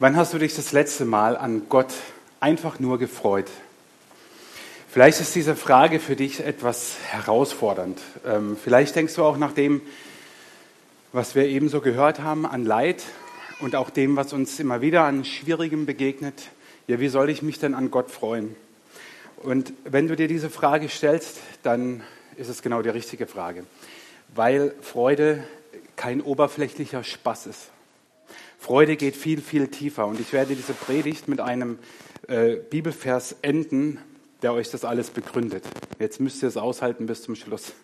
Wann hast du dich das letzte Mal an Gott einfach nur gefreut? Vielleicht ist diese Frage für dich etwas herausfordernd. Ähm, vielleicht denkst du auch nach dem, was wir eben so gehört haben, an Leid und auch dem, was uns immer wieder an Schwierigem begegnet. Ja, wie soll ich mich denn an Gott freuen? Und wenn du dir diese Frage stellst, dann ist es genau die richtige Frage, weil Freude kein oberflächlicher Spaß ist. Freude geht viel, viel tiefer. Und ich werde diese Predigt mit einem äh, Bibelvers enden, der euch das alles begründet. Jetzt müsst ihr es aushalten bis zum Schluss.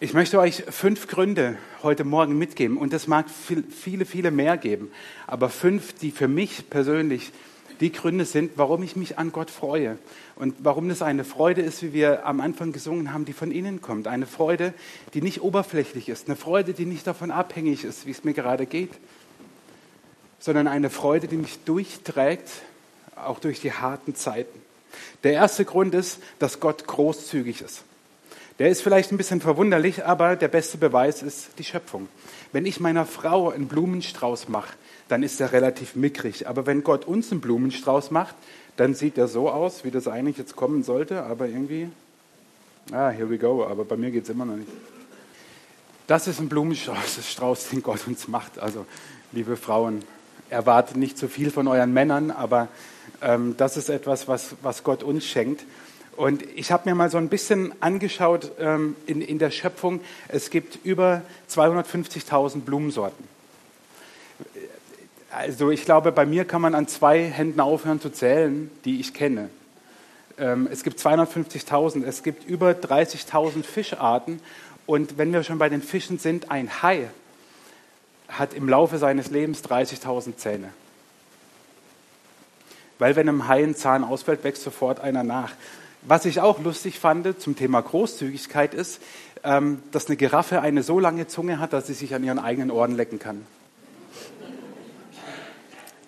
Ich möchte euch fünf Gründe heute Morgen mitgeben und es mag viele, viele mehr geben, aber fünf, die für mich persönlich die Gründe sind, warum ich mich an Gott freue und warum das eine Freude ist, wie wir am Anfang gesungen haben, die von innen kommt. Eine Freude, die nicht oberflächlich ist, eine Freude, die nicht davon abhängig ist, wie es mir gerade geht, sondern eine Freude, die mich durchträgt, auch durch die harten Zeiten. Der erste Grund ist, dass Gott großzügig ist. Der ist vielleicht ein bisschen verwunderlich, aber der beste Beweis ist die Schöpfung. Wenn ich meiner Frau einen Blumenstrauß mache, dann ist er relativ mickrig. Aber wenn Gott uns einen Blumenstrauß macht, dann sieht er so aus, wie das eigentlich jetzt kommen sollte, aber irgendwie, ah, here we go, aber bei mir geht es immer noch nicht. Das ist ein Blumenstrauß, den Gott uns macht. Also, liebe Frauen, erwartet nicht zu viel von euren Männern, aber ähm, das ist etwas, was, was Gott uns schenkt. Und ich habe mir mal so ein bisschen angeschaut ähm, in, in der Schöpfung. Es gibt über 250.000 Blumensorten. Also ich glaube, bei mir kann man an zwei Händen aufhören zu zählen, die ich kenne. Ähm, es gibt 250.000, es gibt über 30.000 Fischarten. Und wenn wir schon bei den Fischen sind, ein Hai hat im Laufe seines Lebens 30.000 Zähne. Weil wenn einem Hai ein Zahn ausfällt, wächst sofort einer nach. Was ich auch lustig fand zum Thema Großzügigkeit ist, ähm, dass eine Giraffe eine so lange Zunge hat, dass sie sich an ihren eigenen Ohren lecken kann.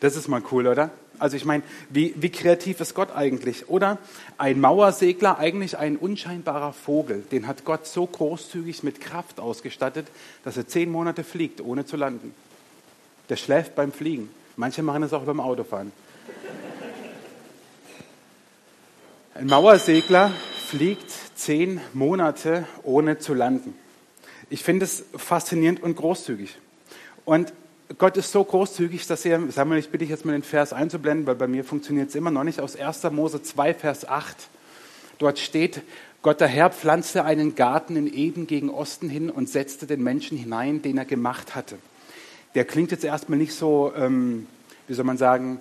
Das ist mal cool, oder? Also ich meine, wie, wie kreativ ist Gott eigentlich? Oder ein Mauersegler, eigentlich ein unscheinbarer Vogel, den hat Gott so großzügig mit Kraft ausgestattet, dass er zehn Monate fliegt, ohne zu landen. Der schläft beim Fliegen. Manche machen es auch beim Autofahren. Ein Mauersegler fliegt zehn Monate, ohne zu landen. Ich finde es faszinierend und großzügig. Und Gott ist so großzügig, dass er, Samuel, ich bitte dich jetzt mal den Vers einzublenden, weil bei mir funktioniert es immer noch nicht, aus 1. Mose 2, Vers 8. Dort steht, Gott der Herr pflanzte einen Garten in Eden gegen Osten hin und setzte den Menschen hinein, den er gemacht hatte. Der klingt jetzt erstmal nicht so, ähm, wie soll man sagen,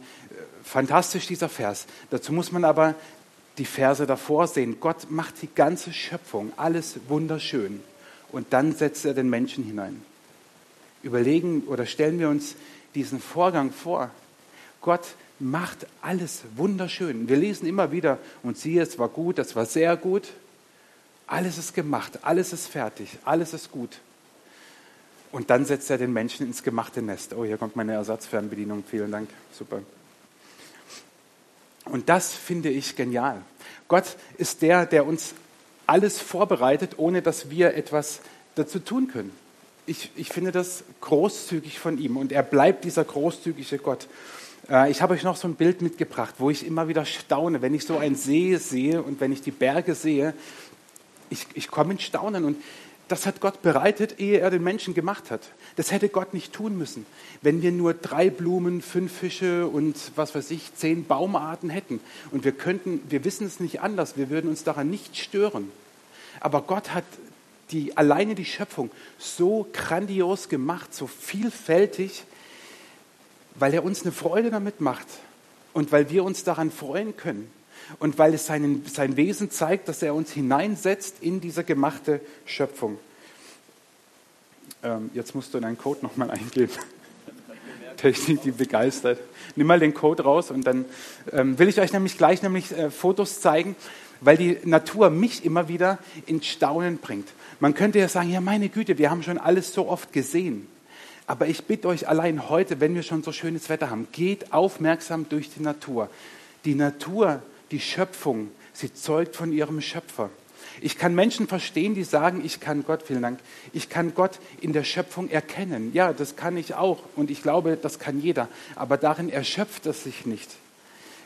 fantastisch, dieser Vers. Dazu muss man aber die Verse davor sehen. Gott macht die ganze Schöpfung, alles wunderschön. Und dann setzt er den Menschen hinein überlegen oder stellen wir uns diesen Vorgang vor. Gott macht alles wunderschön. Wir lesen immer wieder und siehe, es war gut, das war sehr gut. Alles ist gemacht, alles ist fertig, alles ist gut. Und dann setzt er den Menschen ins gemachte Nest. Oh, hier kommt meine Ersatzfernbedienung. Vielen Dank. Super. Und das finde ich genial. Gott ist der, der uns alles vorbereitet, ohne dass wir etwas dazu tun können ich, ich finde das großzügig von ihm und er bleibt dieser großzügige Gott. Äh, ich habe euch noch so ein Bild mitgebracht, wo ich immer wieder staune, wenn ich so einen See sehe und wenn ich die Berge sehe. Ich, ich komme in Staunen und das hat Gott bereitet, ehe er den Menschen gemacht hat. Das hätte Gott nicht tun müssen, wenn wir nur drei Blumen, fünf Fische und was weiß ich, zehn Baumarten hätten. Und wir könnten, wir wissen es nicht anders, wir würden uns daran nicht stören. Aber Gott hat die, alleine die Schöpfung so grandios gemacht, so vielfältig, weil er uns eine Freude damit macht und weil wir uns daran freuen können und weil es seinen, sein Wesen zeigt, dass er uns hineinsetzt in diese gemachte Schöpfung. Ähm, jetzt musst du deinen Code nochmal eingeben. Technik, die begeistert. Nimm mal den Code raus und dann ähm, will ich euch nämlich gleich nämlich äh, Fotos zeigen, weil die Natur mich immer wieder in Staunen bringt. Man könnte ja sagen, ja meine Güte, wir haben schon alles so oft gesehen. Aber ich bitte euch allein heute, wenn wir schon so schönes Wetter haben, geht aufmerksam durch die Natur. Die Natur, die Schöpfung, sie zeugt von ihrem Schöpfer. Ich kann Menschen verstehen, die sagen, ich kann Gott, vielen Dank, ich kann Gott in der Schöpfung erkennen. Ja, das kann ich auch und ich glaube, das kann jeder. Aber darin erschöpft es sich nicht.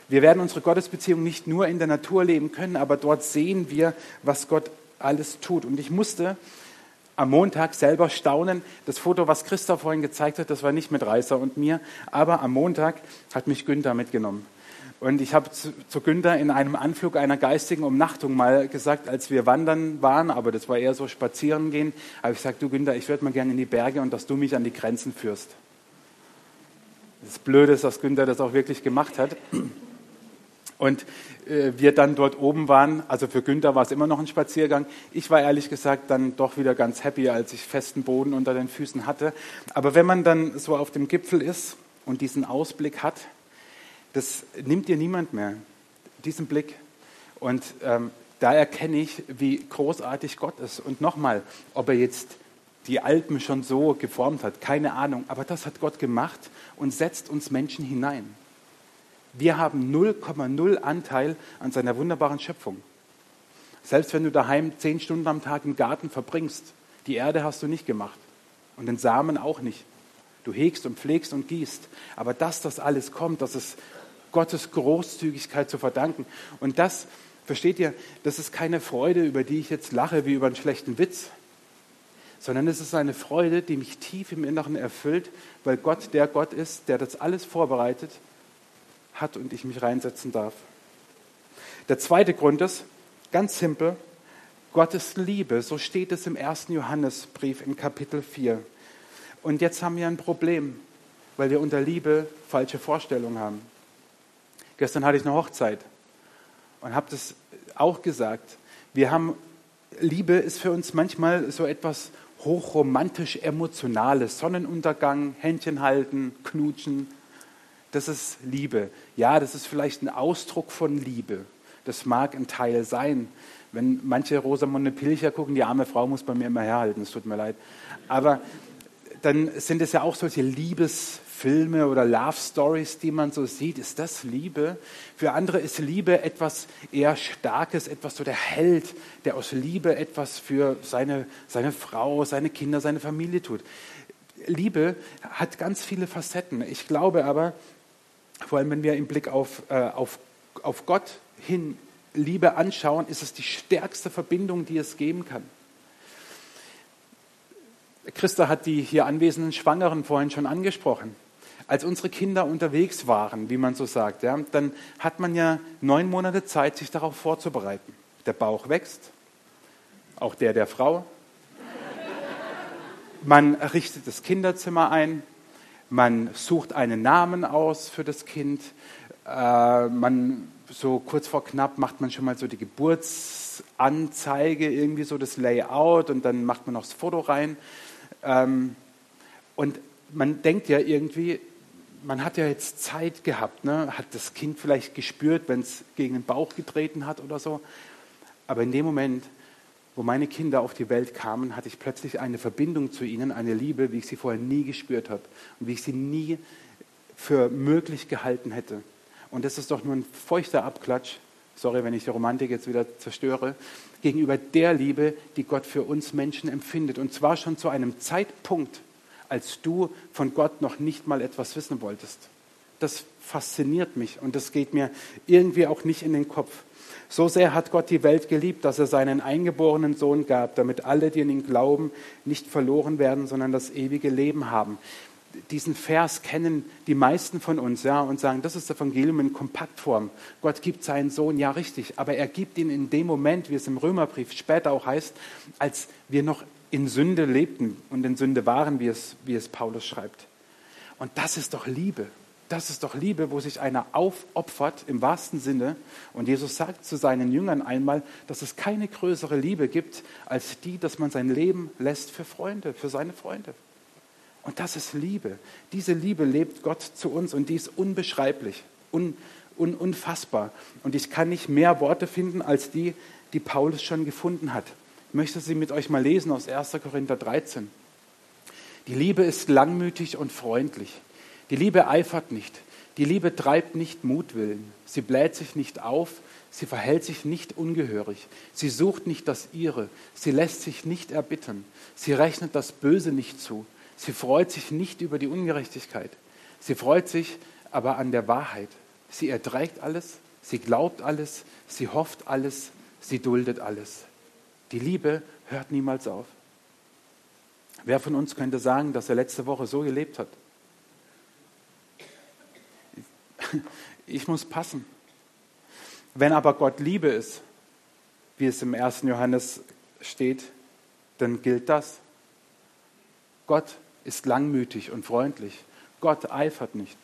Wir werden unsere Gottesbeziehung nicht nur in der Natur leben können, aber dort sehen wir, was Gott alles tut. Und ich musste am Montag selber staunen. Das Foto, was Christoph vorhin gezeigt hat, das war nicht mit Reißer und mir, aber am Montag hat mich Günther mitgenommen. Und ich habe zu, zu Günther in einem Anflug einer geistigen Umnachtung mal gesagt, als wir wandern waren, aber das war eher so spazieren gehen, habe ich gesagt, du Günther, ich würde mal gerne in die Berge und dass du mich an die Grenzen führst. Das Blöde ist, dass Günther das auch wirklich gemacht hat. Und äh, wir dann dort oben waren, also für Günther war es immer noch ein Spaziergang. Ich war ehrlich gesagt dann doch wieder ganz happy, als ich festen Boden unter den Füßen hatte. Aber wenn man dann so auf dem Gipfel ist und diesen Ausblick hat, das nimmt dir niemand mehr, diesen Blick. Und ähm, da erkenne ich, wie großartig Gott ist. Und nochmal, ob er jetzt die Alpen schon so geformt hat, keine Ahnung. Aber das hat Gott gemacht und setzt uns Menschen hinein. Wir haben 0,0 Anteil an seiner wunderbaren Schöpfung. Selbst wenn du daheim zehn Stunden am Tag im Garten verbringst, die Erde hast du nicht gemacht und den Samen auch nicht. Du hegst und pflegst und gießt. Aber dass das alles kommt, das ist Gottes Großzügigkeit zu verdanken. Und das, versteht ihr, das ist keine Freude, über die ich jetzt lache wie über einen schlechten Witz, sondern es ist eine Freude, die mich tief im Inneren erfüllt, weil Gott der Gott ist, der das alles vorbereitet hat und ich mich reinsetzen darf. Der zweite Grund ist, ganz simpel, Gottes Liebe, so steht es im ersten Johannesbrief in Kapitel 4. Und jetzt haben wir ein Problem, weil wir unter Liebe falsche Vorstellungen haben. Gestern hatte ich eine Hochzeit und habe das auch gesagt. Wir haben, Liebe ist für uns manchmal so etwas hochromantisch emotionales. Sonnenuntergang, Händchen halten, knutschen, das ist Liebe. Ja, das ist vielleicht ein Ausdruck von Liebe. Das mag ein Teil sein. Wenn manche Rosamunde Pilcher gucken, die arme Frau muss bei mir immer herhalten, es tut mir leid. Aber dann sind es ja auch solche Liebesfilme oder Love Stories, die man so sieht. Ist das Liebe? Für andere ist Liebe etwas eher Starkes, etwas so der Held, der aus Liebe etwas für seine, seine Frau, seine Kinder, seine Familie tut. Liebe hat ganz viele Facetten. Ich glaube aber, vor allem wenn wir im Blick auf, äh, auf, auf Gott hin Liebe anschauen, ist es die stärkste Verbindung, die es geben kann. Christa hat die hier anwesenden Schwangeren vorhin schon angesprochen. Als unsere Kinder unterwegs waren, wie man so sagt, ja, dann hat man ja neun Monate Zeit, sich darauf vorzubereiten. Der Bauch wächst, auch der der Frau. Man richtet das Kinderzimmer ein, man sucht einen Namen aus für das Kind. Äh, man, so kurz vor knapp macht man schon mal so die Geburtsanzeige, irgendwie so das Layout und dann macht man noch das Foto rein. Ähm, und man denkt ja irgendwie, man hat ja jetzt Zeit gehabt, ne? hat das Kind vielleicht gespürt, wenn es gegen den Bauch getreten hat oder so. Aber in dem Moment wo meine Kinder auf die Welt kamen, hatte ich plötzlich eine Verbindung zu ihnen, eine Liebe, wie ich sie vorher nie gespürt habe und wie ich sie nie für möglich gehalten hätte. Und das ist doch nur ein feuchter Abklatsch, sorry, wenn ich die Romantik jetzt wieder zerstöre, gegenüber der Liebe, die Gott für uns Menschen empfindet. Und zwar schon zu einem Zeitpunkt, als du von Gott noch nicht mal etwas wissen wolltest. Das fasziniert mich und das geht mir irgendwie auch nicht in den Kopf. So sehr hat Gott die Welt geliebt, dass er seinen eingeborenen Sohn gab, damit alle, die an ihn glauben, nicht verloren werden, sondern das ewige Leben haben. Diesen Vers kennen die meisten von uns ja, und sagen, das ist das Evangelium in Kompaktform. Gott gibt seinen Sohn, ja richtig, aber er gibt ihn in dem Moment, wie es im Römerbrief später auch heißt, als wir noch in Sünde lebten und in Sünde waren, wie es, wie es Paulus schreibt. Und das ist doch Liebe. Das ist doch Liebe, wo sich einer aufopfert im wahrsten Sinne. Und Jesus sagt zu seinen Jüngern einmal, dass es keine größere Liebe gibt als die, dass man sein Leben lässt für Freunde, für seine Freunde. Und das ist Liebe. Diese Liebe lebt Gott zu uns und die ist unbeschreiblich, un, un, unfassbar. Und ich kann nicht mehr Worte finden als die, die Paulus schon gefunden hat. Möchte sie mit euch mal lesen aus 1. Korinther 13. Die Liebe ist langmütig und freundlich. Die Liebe eifert nicht. Die Liebe treibt nicht Mutwillen, sie bläht sich nicht auf, sie verhält sich nicht ungehörig, sie sucht nicht das Ihre, sie lässt sich nicht erbittern, sie rechnet das Böse nicht zu, sie freut sich nicht über die Ungerechtigkeit, sie freut sich aber an der Wahrheit. Sie erträgt alles, sie glaubt alles, sie hofft alles, sie duldet alles. Die Liebe hört niemals auf. Wer von uns könnte sagen, dass er letzte Woche so gelebt hat? Ich muss passen. Wenn aber Gott Liebe ist, wie es im 1. Johannes steht, dann gilt das. Gott ist langmütig und freundlich. Gott eifert nicht.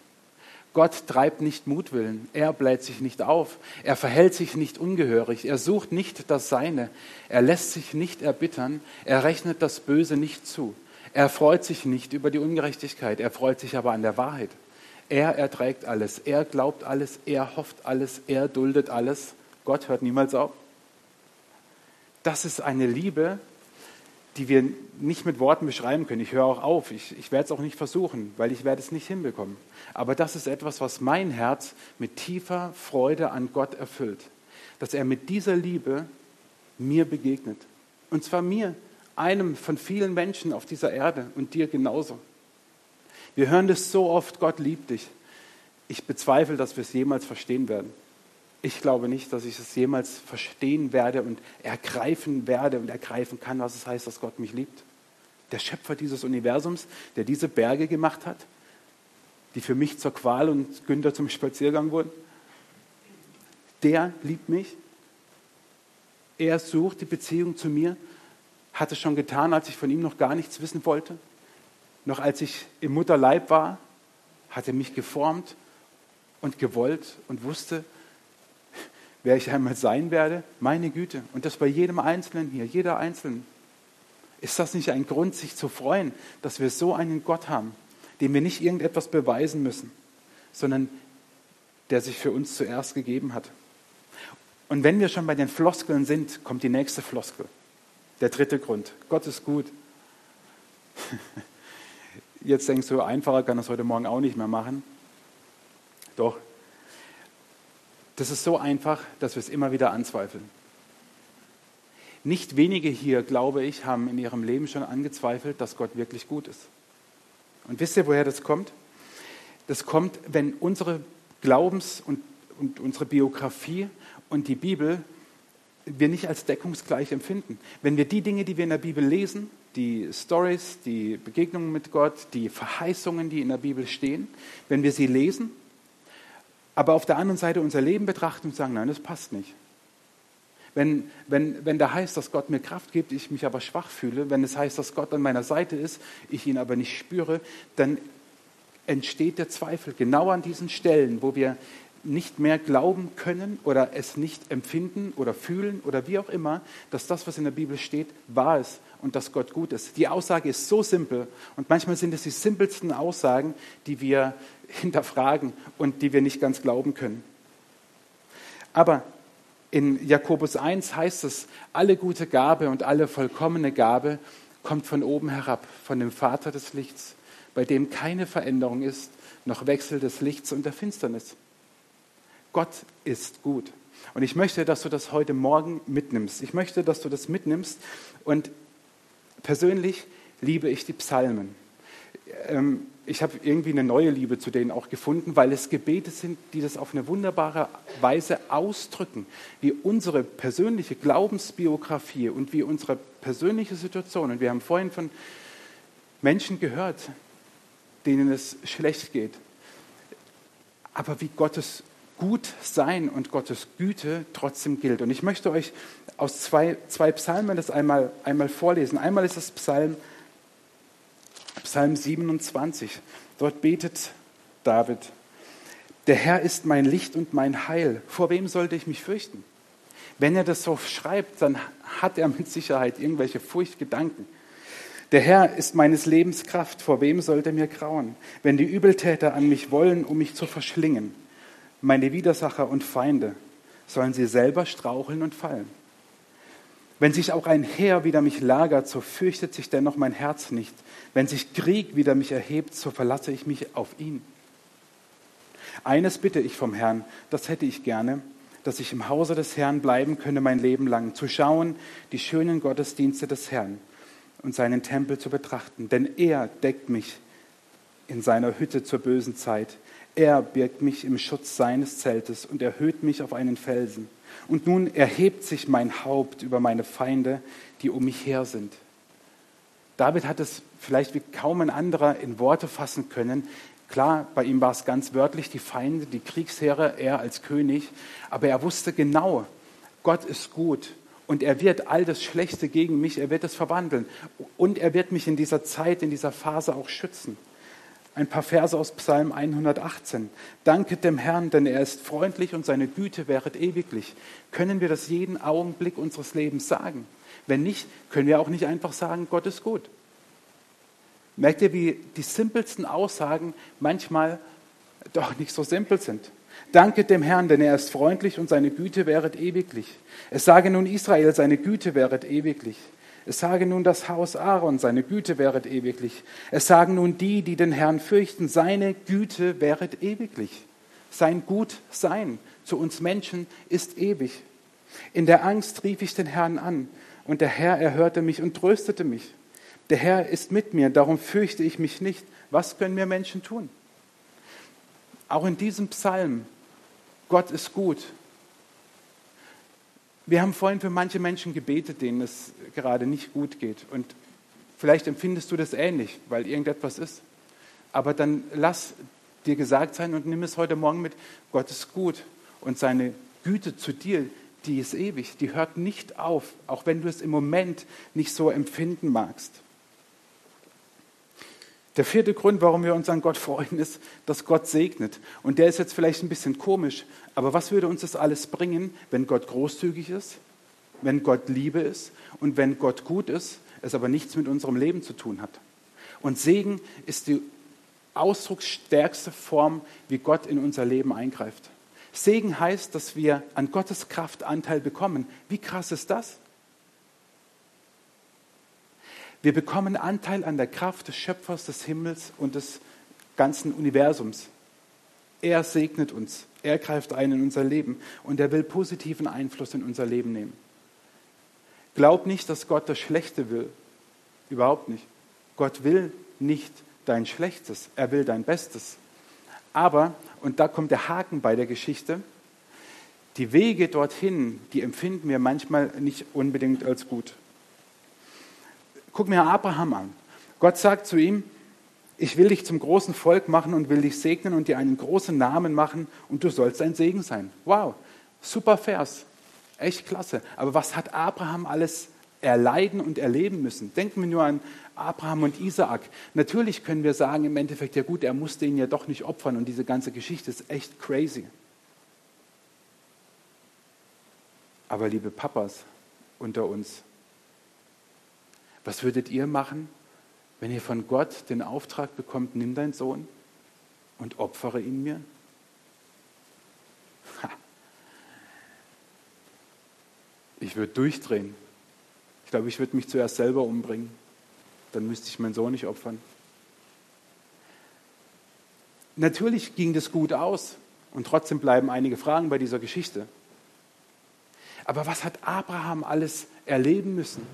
Gott treibt nicht Mutwillen, er bläht sich nicht auf, er verhält sich nicht ungehörig, er sucht nicht das Seine, er lässt sich nicht erbittern, er rechnet das Böse nicht zu, er freut sich nicht über die Ungerechtigkeit, er freut sich aber an der Wahrheit. Er erträgt alles, er glaubt alles, er hofft alles, er duldet alles. Gott hört niemals auf. Das ist eine Liebe, die wir nicht mit Worten beschreiben können. Ich höre auch auf, ich, ich werde es auch nicht versuchen, weil ich werde es nicht hinbekommen. Aber das ist etwas, was mein Herz mit tiefer Freude an Gott erfüllt. Dass er mit dieser Liebe mir begegnet. Und zwar mir, einem von vielen Menschen auf dieser Erde und dir genauso. Wir hören das so oft, Gott liebt dich. Ich bezweifle, dass wir es jemals verstehen werden. Ich glaube nicht, dass ich es jemals verstehen werde und ergreifen werde und ergreifen kann, was es heißt, dass Gott mich liebt. Der Schöpfer dieses Universums, der diese Berge gemacht hat, die für mich zur Qual und Günther zum Spaziergang wurden, der liebt mich. Er sucht die Beziehung zu mir, hat es schon getan, als ich von ihm noch gar nichts wissen wollte. Noch als ich im Mutterleib war, hat er mich geformt und gewollt und wusste, wer ich einmal sein werde. Meine Güte. Und das bei jedem Einzelnen hier, jeder Einzelnen. Ist das nicht ein Grund, sich zu freuen, dass wir so einen Gott haben, dem wir nicht irgendetwas beweisen müssen, sondern der sich für uns zuerst gegeben hat? Und wenn wir schon bei den Floskeln sind, kommt die nächste Floskel. Der dritte Grund. Gott ist gut. Jetzt denkst du, einfacher kann das heute Morgen auch nicht mehr machen. Doch, das ist so einfach, dass wir es immer wieder anzweifeln. Nicht wenige hier, glaube ich, haben in ihrem Leben schon angezweifelt, dass Gott wirklich gut ist. Und wisst ihr, woher das kommt? Das kommt, wenn unsere Glaubens- und, und unsere Biografie und die Bibel wir nicht als deckungsgleich empfinden. Wenn wir die Dinge, die wir in der Bibel lesen, die Stories, die Begegnungen mit Gott, die Verheißungen, die in der Bibel stehen, wenn wir sie lesen aber auf der anderen Seite unser Leben betrachten und sagen, nein, das passt nicht. Wenn, wenn, wenn da heißt, dass Gott mir Kraft gibt, ich mich aber schwach fühle, wenn es heißt, dass Gott an meiner Seite ist, ich ihn aber nicht spüre, dann entsteht der Zweifel genau an diesen Stellen, wo wir nicht mehr glauben können oder es nicht empfinden oder fühlen oder wie auch immer, dass das, was in der Bibel steht, wahr ist und dass Gott gut ist. Die Aussage ist so simpel und manchmal sind es die simpelsten Aussagen, die wir hinterfragen und die wir nicht ganz glauben können. Aber in Jakobus 1 heißt es, alle gute Gabe und alle vollkommene Gabe kommt von oben herab, von dem Vater des Lichts, bei dem keine Veränderung ist, noch Wechsel des Lichts und der Finsternis. Gott ist gut. Und ich möchte, dass du das heute Morgen mitnimmst. Ich möchte, dass du das mitnimmst. Und persönlich liebe ich die Psalmen. Ähm, ich habe irgendwie eine neue Liebe zu denen auch gefunden, weil es Gebete sind, die das auf eine wunderbare Weise ausdrücken, wie unsere persönliche Glaubensbiografie und wie unsere persönliche Situation. Und wir haben vorhin von Menschen gehört, denen es schlecht geht. Aber wie Gottes Gutsein und Gottes Güte trotzdem gilt. Und ich möchte euch aus zwei, zwei Psalmen das einmal, einmal vorlesen. Einmal ist das Psalm Psalm 27. Dort betet David, der Herr ist mein Licht und mein Heil. Vor wem sollte ich mich fürchten? Wenn er das so schreibt, dann hat er mit Sicherheit irgendwelche Furchtgedanken. Der Herr ist meines Lebens Kraft. Vor wem sollte mir grauen? Wenn die Übeltäter an mich wollen, um mich zu verschlingen, meine Widersacher und Feinde, sollen sie selber straucheln und fallen. Wenn sich auch ein Heer wider mich lagert, so fürchtet sich dennoch mein Herz nicht. Wenn sich Krieg wider mich erhebt, so verlasse ich mich auf ihn. Eines bitte ich vom Herrn, das hätte ich gerne, dass ich im Hause des Herrn bleiben könne mein Leben lang, zu schauen die schönen Gottesdienste des Herrn und seinen Tempel zu betrachten. Denn er deckt mich in seiner Hütte zur bösen Zeit. Er birgt mich im Schutz seines Zeltes und erhöht mich auf einen Felsen. Und nun erhebt sich mein Haupt über meine Feinde, die um mich her sind. David hat es vielleicht wie kaum ein anderer in Worte fassen können. Klar, bei ihm war es ganz wörtlich die Feinde, die Kriegsheere, er als König, aber er wusste genau, Gott ist gut und er wird all das Schlechte gegen mich, er wird es verwandeln und er wird mich in dieser Zeit, in dieser Phase auch schützen. Ein paar Verse aus Psalm 118. Danket dem Herrn, denn er ist freundlich und seine Güte wäret ewiglich. Können wir das jeden Augenblick unseres Lebens sagen? Wenn nicht, können wir auch nicht einfach sagen, Gott ist gut. Merkt ihr, wie die simpelsten Aussagen manchmal doch nicht so simpel sind? Danket dem Herrn, denn er ist freundlich und seine Güte wäret ewiglich. Es sage nun Israel, seine Güte wäret ewiglich. Es sage nun das Haus Aaron, seine Güte wäret ewiglich. Es sagen nun die, die den Herrn fürchten, seine Güte wäret ewiglich. Sein Gutsein zu uns Menschen ist ewig. In der Angst rief ich den Herrn an, und der Herr erhörte mich und tröstete mich. Der Herr ist mit mir, darum fürchte ich mich nicht. Was können wir Menschen tun? Auch in diesem Psalm, Gott ist gut. Wir haben vorhin für manche Menschen gebetet, denen es gerade nicht gut geht. Und vielleicht empfindest du das ähnlich, weil irgendetwas ist. Aber dann lass dir gesagt sein und nimm es heute Morgen mit, Gott ist gut und seine Güte zu dir, die ist ewig, die hört nicht auf, auch wenn du es im Moment nicht so empfinden magst. Der vierte Grund, warum wir uns an Gott freuen, ist, dass Gott segnet. Und der ist jetzt vielleicht ein bisschen komisch, aber was würde uns das alles bringen, wenn Gott großzügig ist, wenn Gott Liebe ist und wenn Gott gut ist, es aber nichts mit unserem Leben zu tun hat? Und Segen ist die ausdrucksstärkste Form, wie Gott in unser Leben eingreift. Segen heißt, dass wir an Gottes Kraft Anteil bekommen. Wie krass ist das? Wir bekommen Anteil an der Kraft des Schöpfers des Himmels und des ganzen Universums. Er segnet uns, er greift ein in unser Leben und er will positiven Einfluss in unser Leben nehmen. Glaub nicht, dass Gott das Schlechte will. Überhaupt nicht. Gott will nicht dein Schlechtes, er will dein Bestes. Aber, und da kommt der Haken bei der Geschichte, die Wege dorthin, die empfinden wir manchmal nicht unbedingt als gut. Guck mir Abraham an. Gott sagt zu ihm, ich will dich zum großen Volk machen und will dich segnen und dir einen großen Namen machen und du sollst ein Segen sein. Wow, super Vers, echt klasse. Aber was hat Abraham alles erleiden und erleben müssen? Denken wir nur an Abraham und Isaak. Natürlich können wir sagen im Endeffekt, ja gut, er musste ihn ja doch nicht opfern und diese ganze Geschichte ist echt crazy. Aber liebe Papas unter uns, was würdet ihr machen, wenn ihr von Gott den Auftrag bekommt, nimm deinen Sohn und opfere ihn mir? Ich würde durchdrehen. Ich glaube, ich würde mich zuerst selber umbringen. Dann müsste ich meinen Sohn nicht opfern. Natürlich ging das gut aus und trotzdem bleiben einige Fragen bei dieser Geschichte. Aber was hat Abraham alles erleben müssen?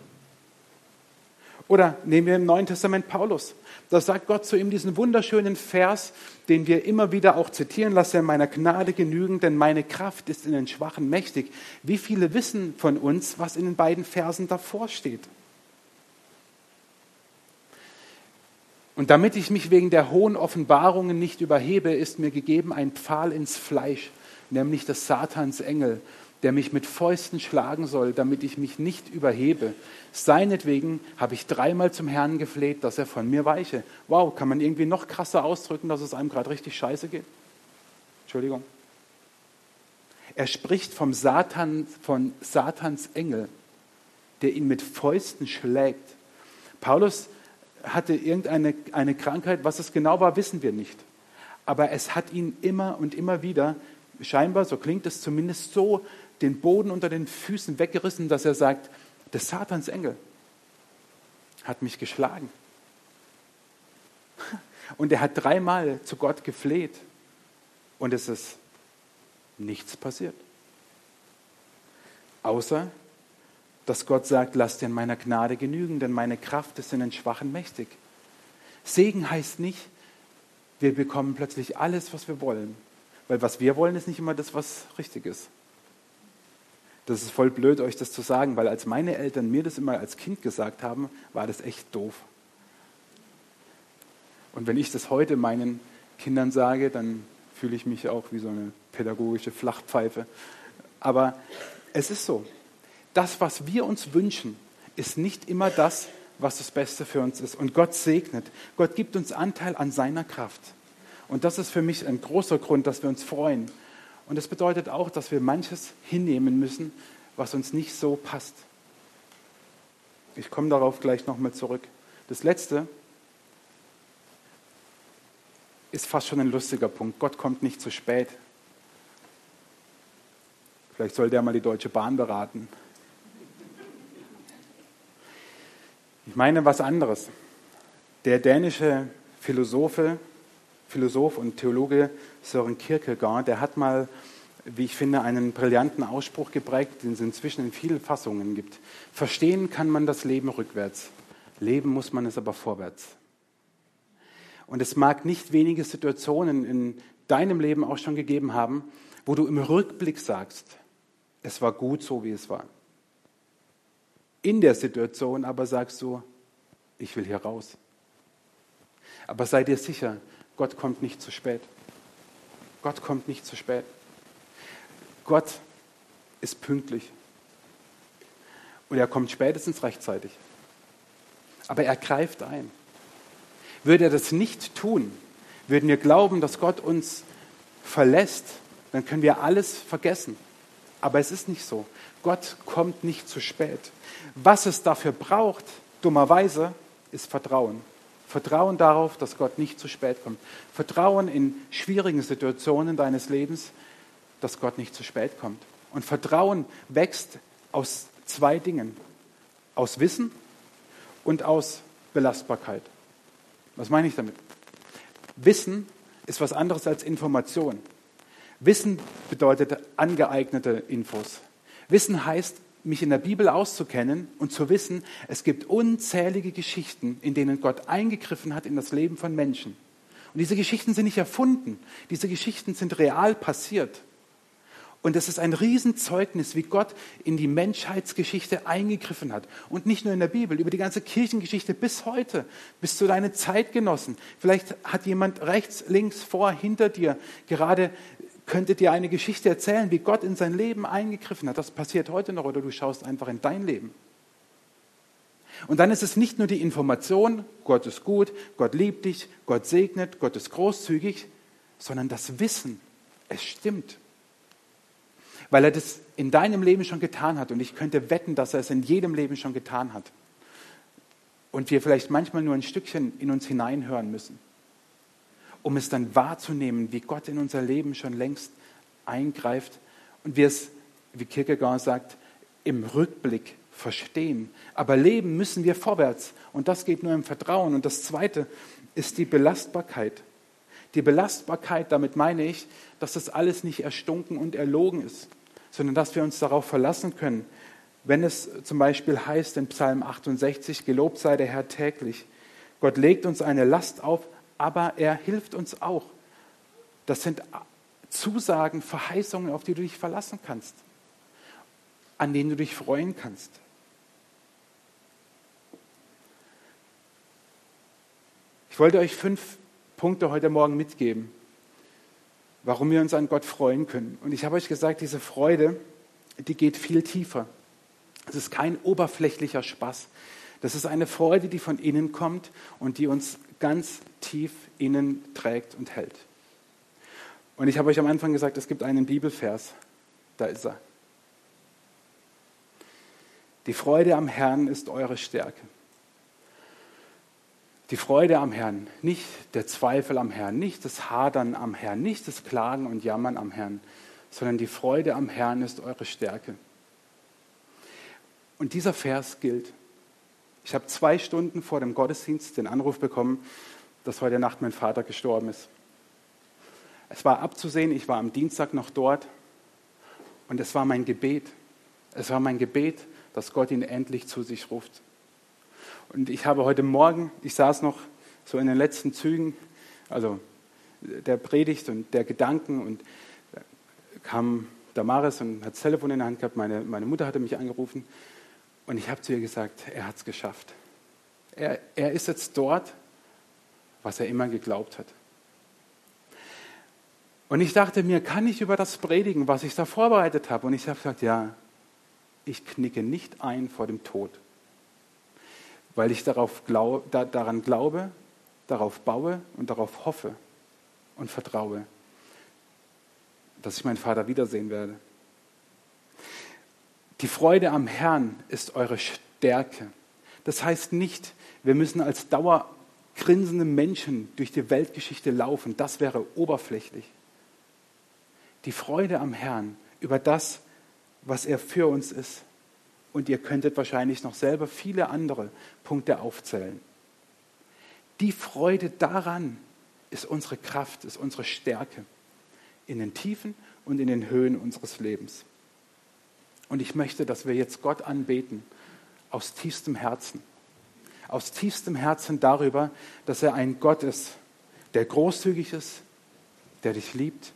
Oder nehmen wir im Neuen Testament Paulus. Da sagt Gott zu ihm diesen wunderschönen Vers, den wir immer wieder auch zitieren lassen, in meiner Gnade genügen, denn meine Kraft ist in den Schwachen mächtig. Wie viele wissen von uns, was in den beiden Versen davor steht? Und damit ich mich wegen der hohen Offenbarungen nicht überhebe, ist mir gegeben ein Pfahl ins Fleisch, nämlich das Satans Engel, der mich mit Fäusten schlagen soll, damit ich mich nicht überhebe. Seinetwegen habe ich dreimal zum Herrn gefleht, dass er von mir weiche. Wow, kann man irgendwie noch krasser ausdrücken, dass es einem gerade richtig scheiße geht? Entschuldigung. Er spricht vom Satan, von Satans Engel, der ihn mit Fäusten schlägt. Paulus hatte irgendeine eine Krankheit, was es genau war, wissen wir nicht. Aber es hat ihn immer und immer wieder, scheinbar, so klingt es zumindest so, den Boden unter den Füßen weggerissen, dass er sagt, der Satans Engel hat mich geschlagen. Und er hat dreimal zu Gott gefleht. Und es ist nichts passiert. Außer, dass Gott sagt, lass dir in meiner Gnade genügen, denn meine Kraft ist in den Schwachen mächtig. Segen heißt nicht, wir bekommen plötzlich alles, was wir wollen. Weil was wir wollen, ist nicht immer das, was richtig ist. Das ist voll blöd, euch das zu sagen, weil als meine Eltern mir das immer als Kind gesagt haben, war das echt doof. Und wenn ich das heute meinen Kindern sage, dann fühle ich mich auch wie so eine pädagogische Flachpfeife. Aber es ist so. Das, was wir uns wünschen, ist nicht immer das, was das Beste für uns ist. Und Gott segnet. Gott gibt uns Anteil an seiner Kraft. Und das ist für mich ein großer Grund, dass wir uns freuen. Und das bedeutet auch, dass wir manches hinnehmen müssen, was uns nicht so passt. Ich komme darauf gleich nochmal zurück. Das Letzte ist fast schon ein lustiger Punkt. Gott kommt nicht zu spät. Vielleicht soll der mal die Deutsche Bahn beraten. Ich meine was anderes. Der dänische Philosophe, Philosoph und Theologe Søren Kierkegaard, der hat mal, wie ich finde, einen brillanten Ausspruch geprägt, den es inzwischen in vielen Fassungen gibt. Verstehen kann man das Leben rückwärts, leben muss man es aber vorwärts. Und es mag nicht wenige Situationen in deinem Leben auch schon gegeben haben, wo du im Rückblick sagst, es war gut so, wie es war in der Situation aber sagst du, ich will hier raus. Aber sei dir sicher, Gott kommt nicht zu spät. Gott kommt nicht zu spät. Gott ist pünktlich. Und er kommt spätestens rechtzeitig. Aber er greift ein. Würde er das nicht tun, würden wir glauben, dass Gott uns verlässt, dann können wir alles vergessen. Aber es ist nicht so. Gott kommt nicht zu spät. Was es dafür braucht, dummerweise, ist Vertrauen. Vertrauen darauf, dass Gott nicht zu spät kommt. Vertrauen in schwierigen Situationen deines Lebens, dass Gott nicht zu spät kommt. Und Vertrauen wächst aus zwei Dingen. Aus Wissen und aus Belastbarkeit. Was meine ich damit? Wissen ist was anderes als Information. Wissen bedeutet angeeignete Infos. Wissen heißt, mich in der Bibel auszukennen und zu wissen, es gibt unzählige Geschichten, in denen Gott eingegriffen hat in das Leben von Menschen. Und diese Geschichten sind nicht erfunden, diese Geschichten sind real passiert. Und es ist ein Riesenzeugnis, wie Gott in die Menschheitsgeschichte eingegriffen hat. Und nicht nur in der Bibel, über die ganze Kirchengeschichte bis heute, bis zu deinen Zeitgenossen. Vielleicht hat jemand rechts, links, vor, hinter dir gerade könnte dir eine Geschichte erzählen, wie Gott in sein Leben eingegriffen hat. Das passiert heute noch oder du schaust einfach in dein Leben. Und dann ist es nicht nur die Information, Gott ist gut, Gott liebt dich, Gott segnet, Gott ist großzügig, sondern das Wissen, es stimmt. Weil er das in deinem Leben schon getan hat und ich könnte wetten, dass er es in jedem Leben schon getan hat. Und wir vielleicht manchmal nur ein Stückchen in uns hineinhören müssen um es dann wahrzunehmen, wie Gott in unser Leben schon längst eingreift und wir es, wie Kierkegaard sagt, im Rückblick verstehen. Aber leben müssen wir vorwärts und das geht nur im Vertrauen. Und das Zweite ist die Belastbarkeit. Die Belastbarkeit, damit meine ich, dass das alles nicht erstunken und erlogen ist, sondern dass wir uns darauf verlassen können, wenn es zum Beispiel heißt in Psalm 68, gelobt sei der Herr täglich. Gott legt uns eine Last auf, aber er hilft uns auch. Das sind Zusagen, Verheißungen, auf die du dich verlassen kannst, an denen du dich freuen kannst. Ich wollte euch fünf Punkte heute Morgen mitgeben, warum wir uns an Gott freuen können. Und ich habe euch gesagt, diese Freude, die geht viel tiefer. Es ist kein oberflächlicher Spaß. Das ist eine Freude, die von innen kommt und die uns ganz tief innen trägt und hält. Und ich habe euch am Anfang gesagt, es gibt einen Bibelvers. Da ist er. Die Freude am Herrn ist eure Stärke. Die Freude am Herrn, nicht der Zweifel am Herrn, nicht das Hadern am Herrn, nicht das Klagen und Jammern am Herrn, sondern die Freude am Herrn ist eure Stärke. Und dieser Vers gilt ich habe zwei Stunden vor dem Gottesdienst den Anruf bekommen, dass heute Nacht mein Vater gestorben ist. Es war abzusehen, ich war am Dienstag noch dort und es war mein Gebet. Es war mein Gebet, dass Gott ihn endlich zu sich ruft. Und ich habe heute Morgen, ich saß noch so in den letzten Zügen, also der Predigt und der Gedanken und kam Damaris und hat das Telefon in der Hand gehabt, meine, meine Mutter hatte mich angerufen und ich habe zu ihr gesagt, er hat es geschafft. Er, er ist jetzt dort, was er immer geglaubt hat. Und ich dachte mir, kann ich über das predigen, was ich da vorbereitet habe? Und ich habe gesagt, ja, ich knicke nicht ein vor dem Tod, weil ich darauf glaub, da, daran glaube, darauf baue und darauf hoffe und vertraue, dass ich meinen Vater wiedersehen werde. Die Freude am Herrn ist eure Stärke. Das heißt nicht, wir müssen als dauergrinsende Menschen durch die Weltgeschichte laufen. Das wäre oberflächlich. Die Freude am Herrn über das, was er für uns ist. Und ihr könntet wahrscheinlich noch selber viele andere Punkte aufzählen. Die Freude daran ist unsere Kraft, ist unsere Stärke in den Tiefen und in den Höhen unseres Lebens. Und ich möchte, dass wir jetzt Gott anbeten aus tiefstem Herzen. Aus tiefstem Herzen darüber, dass er ein Gott ist, der großzügig ist, der dich liebt,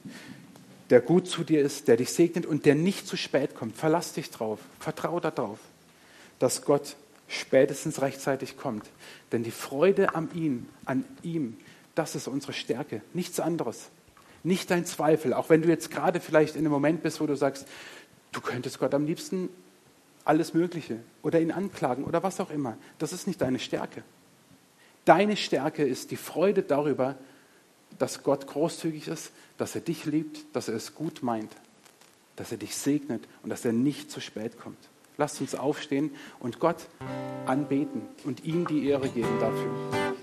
der gut zu dir ist, der dich segnet und der nicht zu spät kommt. Verlass dich drauf, vertraue darauf, dass Gott spätestens rechtzeitig kommt. Denn die Freude an ihm, an ihm, das ist unsere Stärke, nichts anderes. Nicht dein Zweifel, auch wenn du jetzt gerade vielleicht in einem Moment bist, wo du sagst, du könntest Gott am liebsten alles Mögliche oder ihn anklagen oder was auch immer. Das ist nicht deine Stärke. Deine Stärke ist die Freude darüber, dass Gott großzügig ist, dass er dich liebt, dass er es gut meint, dass er dich segnet und dass er nicht zu spät kommt. Lasst uns aufstehen und Gott anbeten und ihm die Ehre geben dafür.